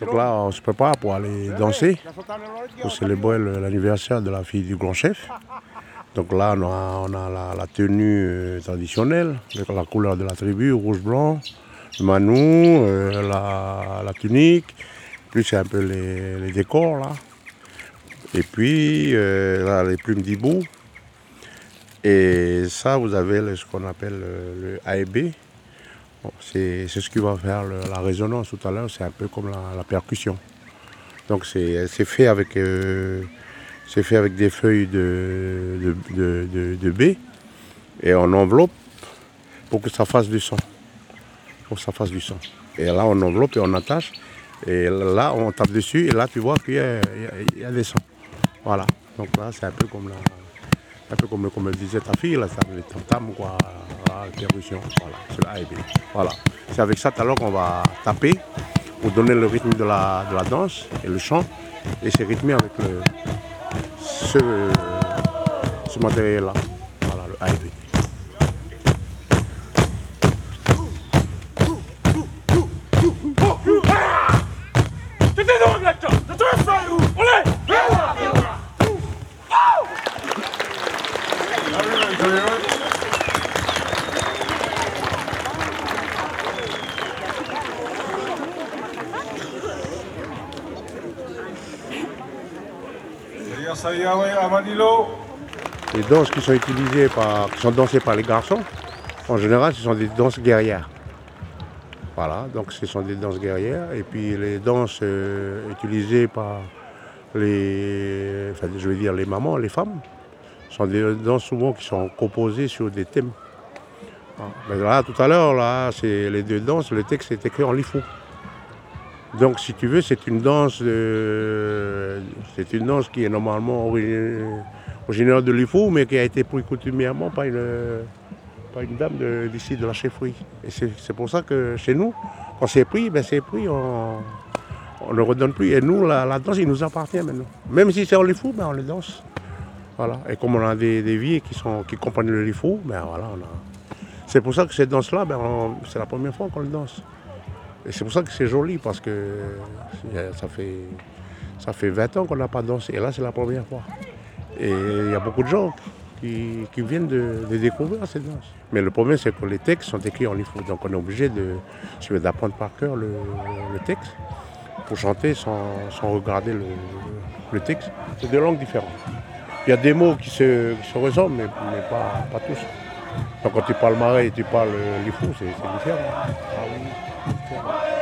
Donc là, on se prépare pour aller danser, pour célébrer l'anniversaire de la fille du grand chef. Donc là, on a, la, tenue euh, traditionnelle, avec la couleur de la tribu, rouge-blanc, le manou, euh, la, tunique, plus un peu les, décors là. Et puis, euh, les plumes d'hibou. Et ça, vous avez ce qu'on appelle le AEB, c'est ce qui va faire la résonance tout à l'heure, c'est un peu comme la, percussion. Donc c'est fait, avec, euh, fait avec des feuilles de, de, baie et on enveloppe pour que ça fasse du son. Pour que ça fasse du son. Et là on enveloppe et on attache. Et là on tape dessus et là tu vois qu'il y, a des sons. Voilà. Donc là c'est un peu comme la, un peu comme, comme disait ta fille, là, ça, les tam quoi, la percussion, voilà, c'est la Voilà. C'est avec ça l'heure qu'on va taper pour donner le rythme de la, de la danse et le chant. Et c'est rythmé avec le, ce, ce matériel-là, voilà, le AEB. Les danses qui sont utilisées par, qui sont dansées par les garçons, en général, ce sont des danses guerrières. Voilà, donc ce sont des danses guerrières. Et puis les danses euh, utilisées par les, enfin, je veux dire les mamans, les femmes, sont des danses souvent qui sont composées sur des thèmes. Mais là, tout à l'heure, là, c'est les deux danses, le texte est écrit en lifou. Donc, si tu veux, c'est une danse, c'est une danse qui est normalement originaire de l'IFO, mais qui a été pris coutumièrement par une, une dame d'ici, de, la chefferie. Et c'est pour ça que chez nous, quand c'est pris, ben c'est pris, on, ne redonne plus. Et nous, la, danse, il nous appartient maintenant. Même si c'est en l'IFO, ben on le danse. Voilà. Et comme on a des, des vieilles qui, sont, qui comprennent le LIFO, ben voilà, c'est pour ça que cette danse-là, ben c'est la première fois qu'on le danse. Et c'est pour ça que c'est joli, parce que ça fait, ça fait 20 ans qu'on n'a pas dansé. Et là, c'est la première fois. Et il y a beaucoup de gens qui, viennent de, découvrir cette danse. Mais le problème, c'est que les textes sont écrits en livre. Donc on est obligé d'apprendre par cœur le, texte pour chanter sans, regarder le, texte. C'est deux langues différentes. Il y a des mots qui se, ressemblent, mais, pas, tous. Donc quand tu parles marais et tu parles l'ifou, c'est différent. Ah